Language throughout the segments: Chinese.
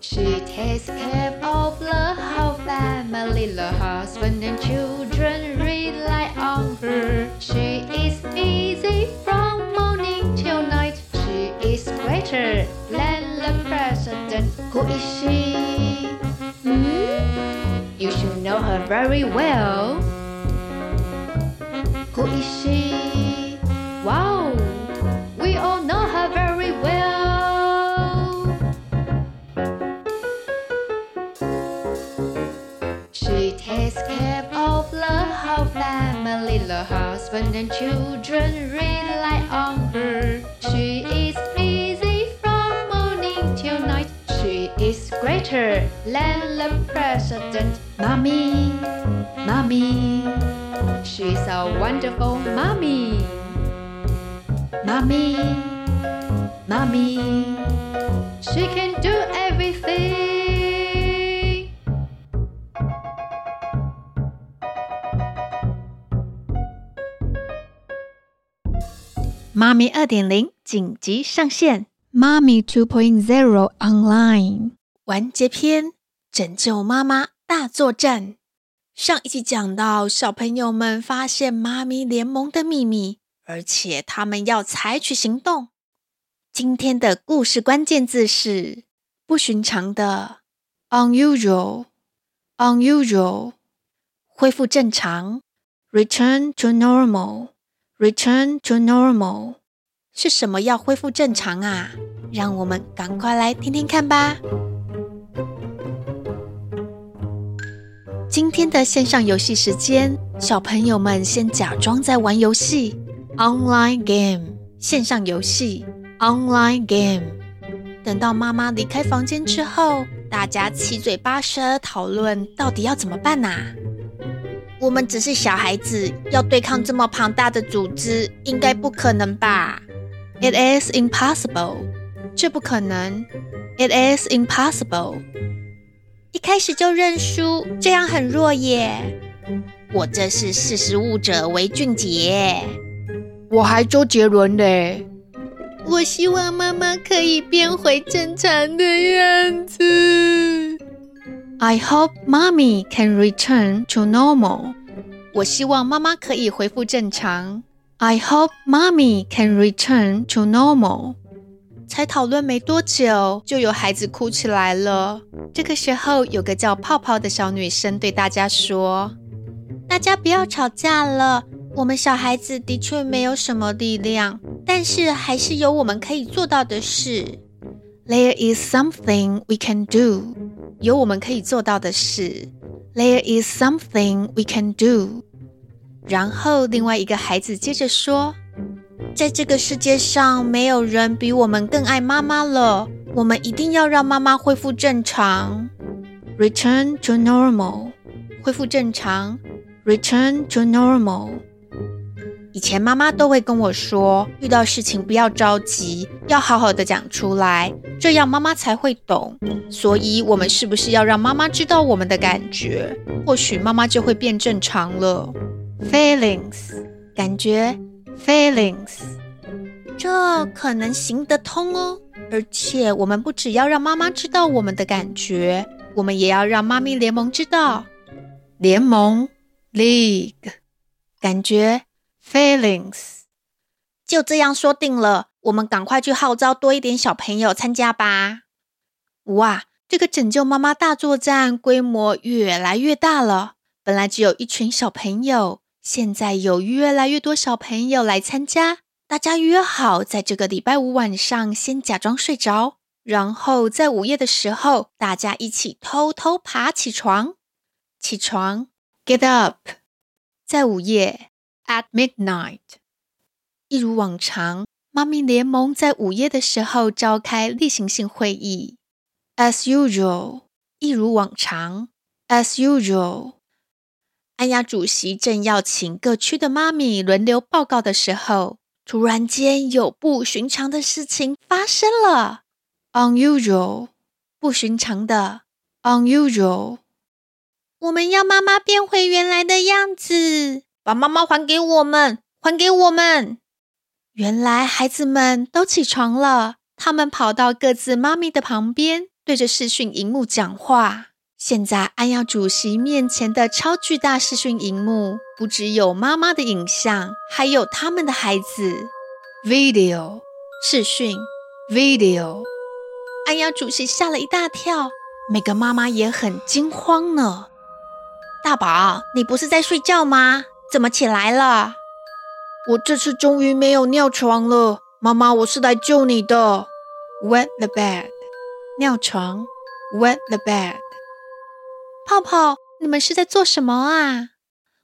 She takes care of the whole family, the husband and children rely on her. She is busy from morning till night. She is greater than the president. Who is she? Hmm? You should know her very well. Who is she? Wow, we all know her very well. She takes care of the whole family, the husband and children rely on her. She is busy from morning till night. She is greater than the president. Mommy, mommy, she's a wonderful mommy. Mommy, mommy, she can do everything. 妈咪二点零紧急上线，妈咪 Two Point Zero Online 完结篇：拯救妈妈大作战。上一集讲到，小朋友们发现妈咪联盟的秘密，而且他们要采取行动。今天的故事关键字是不寻常的 （unusual），unusual，恢复正常 （return to normal）。Return to normal 是什么？要恢复正常啊？让我们赶快来听听看吧。今天的线上游戏时间，小朋友们先假装在玩游戏，online game，线上游戏，online game。等到妈妈离开房间之后，大家七嘴八舌讨论到底要怎么办啊？我们只是小孩子，要对抗这么庞大的组织，应该不可能吧？It is impossible，这不可能。It is impossible，一开始就认输，这样很弱耶。我这是识时务者为俊杰。我还周杰伦嘞。我希望妈妈可以变回正常的样子。I hope mommy can return to normal. 我希望妈妈可以恢复正常。I hope mommy can return to normal. 才讨论没多久，就有孩子哭起来了。这个时候，有个叫泡泡的小女生对大家说：“大家不要吵架了。我们小孩子的确没有什么力量，但是还是有我们可以做到的事。There is something we can do.” 有我们可以做到的事，There is something we can do。然后另外一个孩子接着说：“在这个世界上，没有人比我们更爱妈妈了。我们一定要让妈妈恢复正常，Return to normal。恢复正常，Return to normal。”以前妈妈都会跟我说，遇到事情不要着急，要好好的讲出来，这样妈妈才会懂。所以，我们是不是要让妈妈知道我们的感觉？或许妈妈就会变正常了。Feelings，感觉，feelings，这可能行得通哦。而且，我们不只要让妈妈知道我们的感觉，我们也要让妈咪联盟知道。联盟，League，感觉。Feelings，就这样说定了。我们赶快去号召多一点小朋友参加吧！哇，这个拯救妈妈大作战规模越来越大了。本来只有一群小朋友，现在有越来越多小朋友来参加。大家约好，在这个礼拜五晚上先假装睡着，然后在午夜的时候，大家一起偷偷爬起床。起床，Get up，在午夜。At midnight，一如往常，妈咪联盟在午夜的时候召开例行性会议。As usual，一如往常。As usual，安雅主席正要请各区的妈咪轮流报告的时候，突然间有不寻常的事情发生了。Unusual，不寻常的。Unusual，我们要妈妈变回原来的样子。把妈妈还给我们，还给我们！原来孩子们都起床了，他们跑到各自妈咪的旁边，对着视讯荧幕讲话。现在安雅主席面前的超巨大视讯荧幕，不只有妈妈的影像，还有他们的孩子。Video 视讯 Video，安雅主席吓了一大跳，每个妈妈也很惊慌呢。大宝，你不是在睡觉吗？怎么起来了？我这次终于没有尿床了，妈妈，我是来救你的。Wet the bed，尿床。Wet the bed。泡泡，你们是在做什么啊？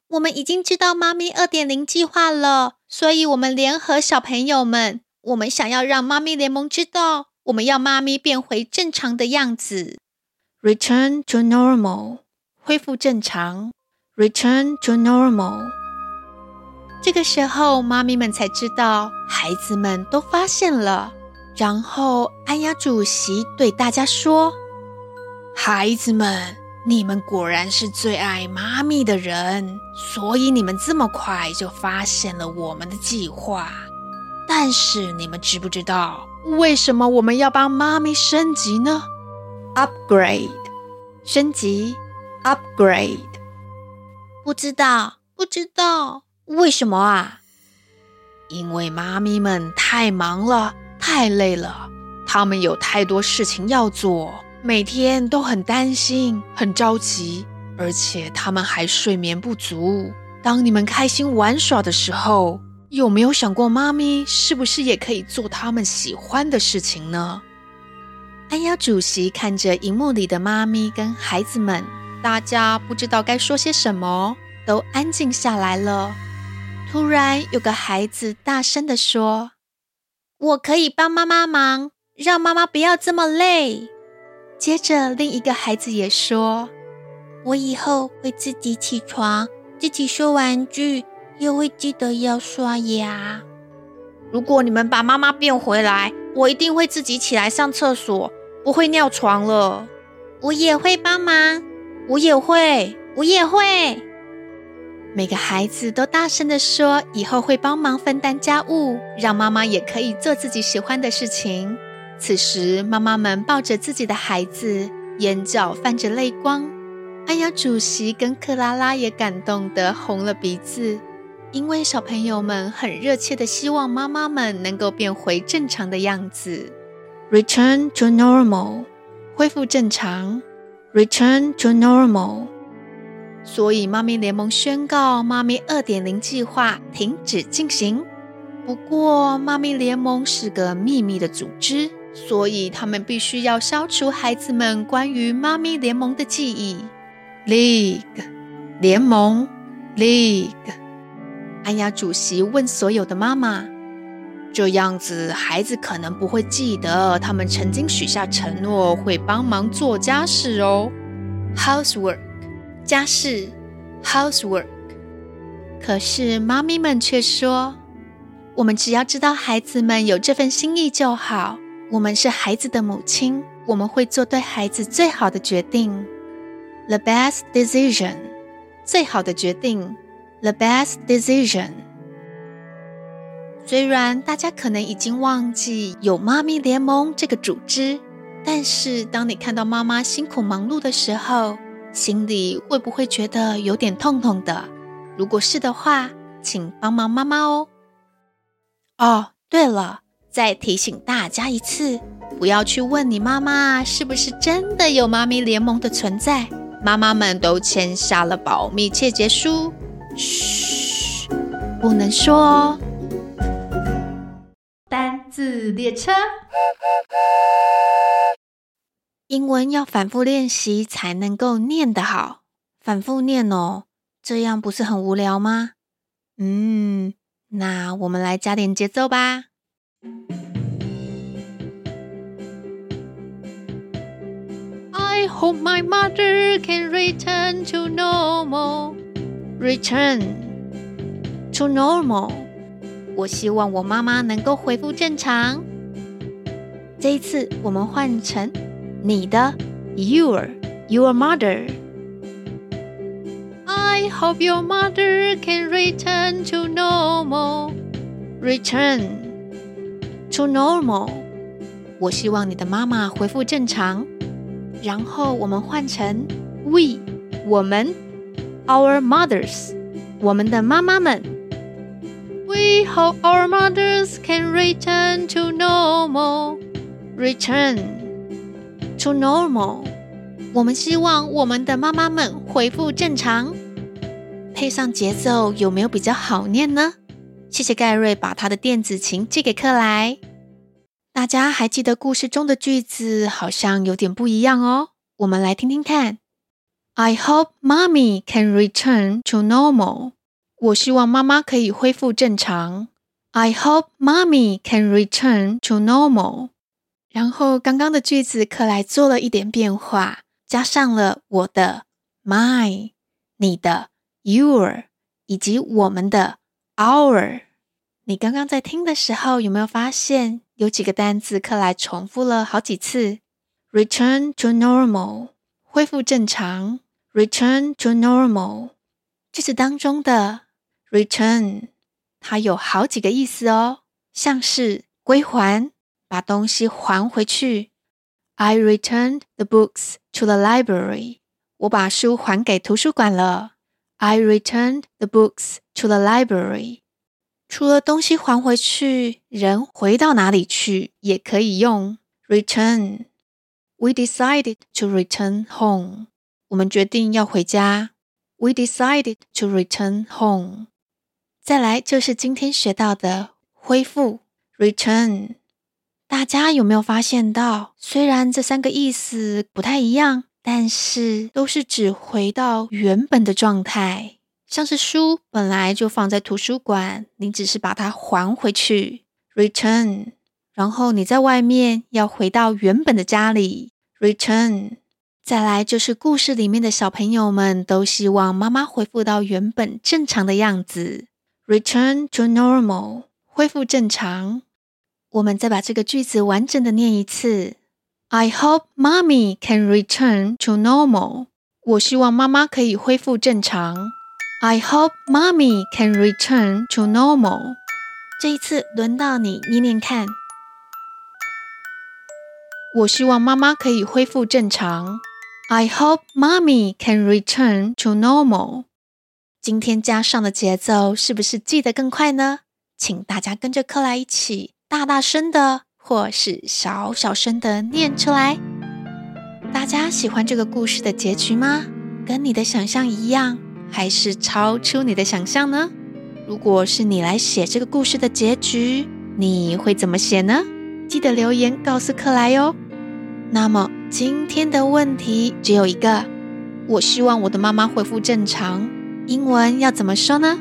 我们已经知道妈咪二点零计划了，所以我们联合小朋友们，我们想要让妈咪联盟知道，我们要妈咪变回正常的样子。Return to normal，恢复正常。Return to normal。这个时候，妈咪们才知道，孩子们都发现了。然后，安雅主席对大家说：“孩子们。”你们果然是最爱妈咪的人，所以你们这么快就发现了我们的计划。但是你们知不知道为什么我们要帮妈咪升级呢？Upgrade，升级，Upgrade。不知道，不知道，为什么啊？因为妈咪们太忙了，太累了，她们有太多事情要做。每天都很担心、很着急，而且他们还睡眠不足。当你们开心玩耍的时候，有没有想过妈咪是不是也可以做他们喜欢的事情呢？安雅主席看着荧幕里的妈咪跟孩子们，大家不知道该说些什么，都安静下来了。突然，有个孩子大声地说：“我可以帮妈妈忙，让妈妈不要这么累。”接着，另一个孩子也说：“我以后会自己起床，自己收玩具，又会记得要刷牙。如果你们把妈妈变回来，我一定会自己起来上厕所，不会尿床了。我也会帮忙，我也会，我也会。”每个孩子都大声的说：“以后会帮忙分担家务，让妈妈也可以做自己喜欢的事情。”此时，妈妈们抱着自己的孩子，眼角泛着泪光。安雅主席跟克拉拉也感动得红了鼻子，因为小朋友们很热切的希望妈妈们能够变回正常的样子。Return to normal，恢复正常。Return to normal。所以，妈咪联盟宣告，妈咪二点零计划停止进行。不过，妈咪联盟是个秘密的组织。所以，他们必须要消除孩子们关于妈咪联盟的记忆。League 联盟，League。安雅主席问所有的妈妈：“这样子，孩子可能不会记得他们曾经许下承诺会帮忙做家事哦。Housework，家事，Housework。可是，妈咪们却说：我们只要知道孩子们有这份心意就好。”我们是孩子的母亲，我们会做对孩子最好的决定。The best decision，最好的决定。The best decision。虽然大家可能已经忘记有妈咪联盟这个组织，但是当你看到妈妈辛苦忙碌的时候，心里会不会觉得有点痛痛的？如果是的话，请帮忙妈妈哦。哦，对了。再提醒大家一次，不要去问你妈妈是不是真的有妈咪联盟的存在。妈妈们都签下了保密切结书，嘘，不能说哦。单字列车，英文要反复练习才能够念得好，反复念哦，这样不是很无聊吗？嗯，那我们来加点节奏吧。hope my mother can return to normal. Return to normal. 我希望我妈妈能够恢复正常。这一次我们换成你的，your, your mother. I We hope your mother can return to normal. Return to normal. 我希望你的妈妈恢复正常。 然后我们换成 We，我们，Our mothers，我们的妈妈们。We hope our mothers can return to normal. Return to normal. 我们希望我们的妈妈们恢复正常。配上节奏，有没有比较好念呢？谢谢盖瑞把他的电子琴寄给克莱。大家还记得故事中的句子好像有点不一样哦。我们来听听看。I hope mommy can return to normal. 我希望妈妈可以恢复正常。I hope mommy can return to normal。然后刚刚的句子，克莱做了一点变化，加上了我的 my、你的 your 以及我们的 our。你刚刚在听的时候，有没有发现有几个单字克莱重复了好几次？Return to normal，恢复正常。Return to normal，句子当中的。Return，它有好几个意思哦，像是归还，把东西还回去。I returned the books to the library。我把书还给图书馆了。I returned the books to the library。除了东西还回去，人回到哪里去也可以用 return。We decided to return home。我们决定要回家。We decided to return home。再来就是今天学到的恢复 （return）。大家有没有发现到，虽然这三个意思不太一样，但是都是指回到原本的状态。像是书本来就放在图书馆，你只是把它还回去 （return）。然后你在外面要回到原本的家里 （return）。再来就是故事里面的小朋友们都希望妈妈恢复到原本正常的样子。Return to normal，恢复正常。我们再把这个句子完整的念一次。I hope mommy can return to normal。我希望妈妈可以恢复正常。I hope mommy can return to normal。这一次轮到你念念看。我希望妈妈可以恢复正常。I hope mommy can return to normal。今天加上的节奏是不是记得更快呢？请大家跟着克莱一起大大声的，或是小小声的念出来。大家喜欢这个故事的结局吗？跟你的想象一样，还是超出你的想象呢？如果是你来写这个故事的结局，你会怎么写呢？记得留言告诉克莱哟。那么今天的问题只有一个：我希望我的妈妈恢复正常。英文要怎么说呢？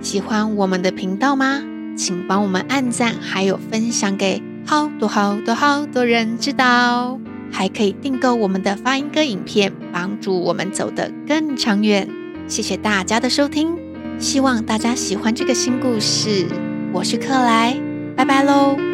喜欢我们的频道吗？请帮我们按赞，还有分享给好多好多好多人知道。还可以订购我们的发音歌影片，帮助我们走得更长远。谢谢大家的收听，希望大家喜欢这个新故事。我是克莱，拜拜喽。